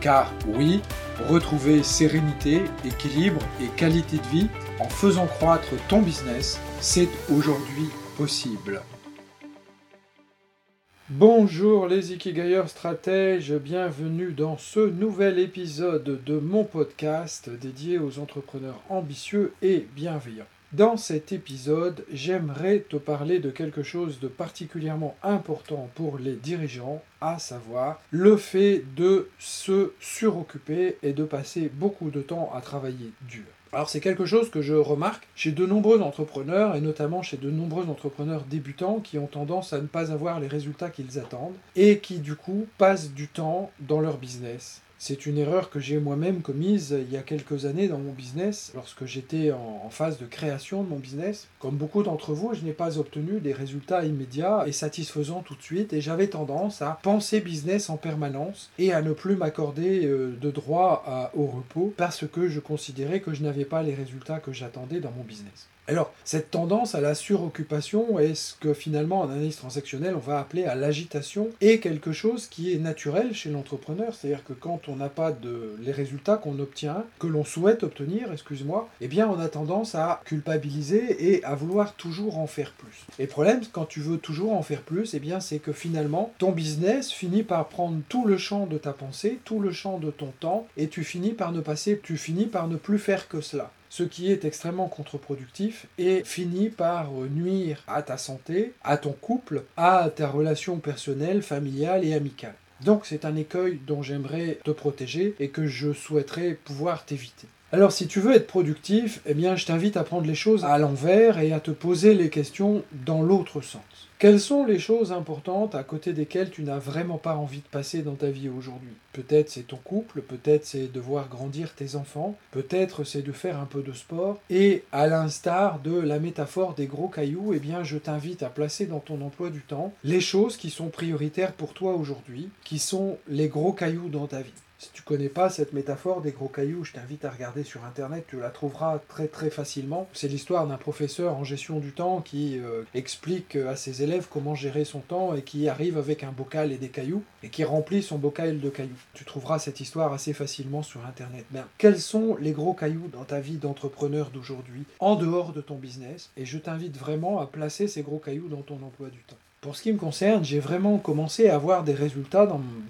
Car oui, retrouver sérénité, équilibre et qualité de vie en faisant croître ton business, c'est aujourd'hui possible. Bonjour les Ikigayers stratèges, bienvenue dans ce nouvel épisode de mon podcast dédié aux entrepreneurs ambitieux et bienveillants. Dans cet épisode, j'aimerais te parler de quelque chose de particulièrement important pour les dirigeants, à savoir le fait de se suroccuper et de passer beaucoup de temps à travailler dur. Alors c'est quelque chose que je remarque chez de nombreux entrepreneurs, et notamment chez de nombreux entrepreneurs débutants qui ont tendance à ne pas avoir les résultats qu'ils attendent, et qui du coup passent du temps dans leur business c'est une erreur que j'ai moi-même commise il y a quelques années dans mon business, lorsque j'étais en, phase de création de mon business. Comme beaucoup d'entre vous, je n'ai pas obtenu des résultats immédiats et satisfaisants tout de suite, et j'avais tendance à penser business en permanence et à ne plus m'accorder euh, de droit au repos parce que je considérais que je n'avais pas les résultats que j'attendais dans mon business. Alors, cette tendance à la suroccupation est ce que finalement en analyse transactionnelle on va appeler à l'agitation est quelque chose qui est naturel chez l'entrepreneur, c'est-à-dire que quand on n'a pas de les résultats qu'on obtient, que l'on souhaite obtenir, excuse-moi, eh bien on a tendance à culpabiliser et à vouloir toujours en faire plus. Et le problème, quand tu veux toujours en faire plus, eh bien c'est que finalement ton business finit par prendre tout le champ de ta pensée, tout le champ de ton temps, et tu finis par ne passer, tu finis par ne plus faire que cela ce qui est extrêmement contre-productif et finit par nuire à ta santé, à ton couple, à ta relation personnelle, familiale et amicale. Donc c'est un écueil dont j'aimerais te protéger et que je souhaiterais pouvoir t'éviter. Alors si tu veux être productif, eh bien je t'invite à prendre les choses à l'envers et à te poser les questions dans l'autre sens. Quelles sont les choses importantes à côté desquelles tu n'as vraiment pas envie de passer dans ta vie aujourd'hui? Peut-être c'est ton couple, peut-être c'est de voir grandir tes enfants, peut-être c'est de faire un peu de sport. Et à l'instar de la métaphore des gros cailloux, eh bien je t'invite à placer dans ton emploi du temps les choses qui sont prioritaires pour toi aujourd'hui, qui sont les gros cailloux dans ta vie. Si tu connais pas cette métaphore des gros cailloux, je t'invite à regarder sur internet, tu la trouveras très très facilement. C'est l'histoire d'un professeur en gestion du temps qui euh, explique à ses élèves comment gérer son temps et qui arrive avec un bocal et des cailloux et qui remplit son bocal de cailloux. Tu trouveras cette histoire assez facilement sur internet. Mais quels sont les gros cailloux dans ta vie d'entrepreneur d'aujourd'hui en dehors de ton business? Et je t'invite vraiment à placer ces gros cailloux dans ton emploi du temps. Pour ce qui me concerne, j'ai vraiment commencé à avoir des résultats dans, mon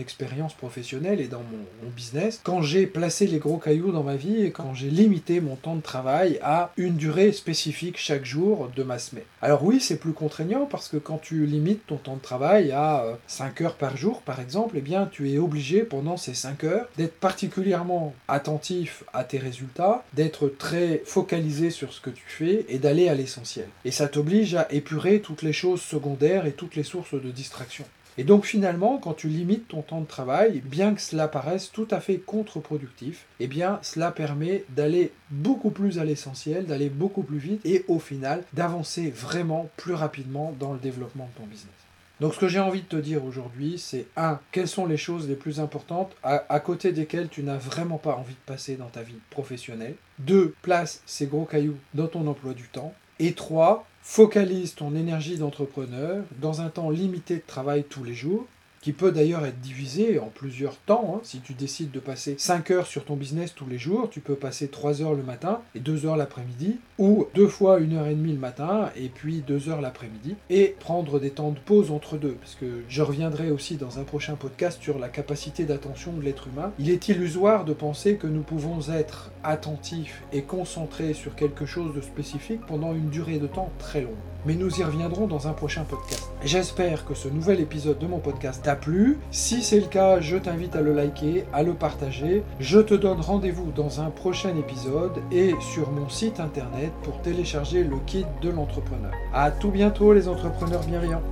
expérience professionnelle et dans mon, business quand j'ai placé les gros cailloux dans ma vie et quand j'ai limité mon temps de travail à une durée spécifique chaque jour de ma semaine. Alors oui, c'est plus contraignant parce que quand tu limites ton temps de travail à 5 euh, heures par jour, par exemple, eh bien tu es obligé pendant ces 5 heures d'être particulièrement attentif à tes résultats, d'être très focalisé sur ce que tu fais et d'aller à l'essentiel. Et ça t'oblige à épurer toutes les choses secondaires et toutes les sources de distraction. Et donc finalement, quand tu limites ton temps de travail, bien que cela paraisse tout à fait contre-productif, eh bien cela permet d'aller beaucoup plus à l'essentiel, d'aller beaucoup plus vite et au final d'avancer vraiment plus rapidement dans le développement de ton business. Donc ce que j'ai envie de te dire aujourd'hui, c'est 1. Quelles sont les choses les plus importantes à, côté desquelles tu n'as vraiment pas envie de passer dans ta vie professionnelle? 2. Place ces gros cailloux dans ton emploi du temps. Et 3. Focalise ton énergie d'entrepreneur dans un temps limité de travail tous les jours qui peut d'ailleurs être divisé en plusieurs temps. Hein. Si tu décides de passer 5 heures sur ton business tous les jours, tu peux passer 3 heures le matin et 2 heures l'après-midi, ou deux fois 1 heure et demie le matin et puis 2 heures l'après-midi, et prendre des temps de pause entre deux, parce que je reviendrai aussi dans un prochain podcast sur la capacité d'attention de l'être humain. Il est illusoire de penser que nous pouvons être attentifs et concentrés sur quelque chose de spécifique pendant une durée de temps très longue mais nous y reviendrons dans un prochain podcast. J'espère que ce nouvel épisode de mon podcast t'a plu. Si c'est le cas, je t'invite à le liker, à le partager. Je te donne rendez-vous dans un prochain épisode et sur mon site internet pour télécharger le kit de l'entrepreneur. A tout bientôt les entrepreneurs bienveillants.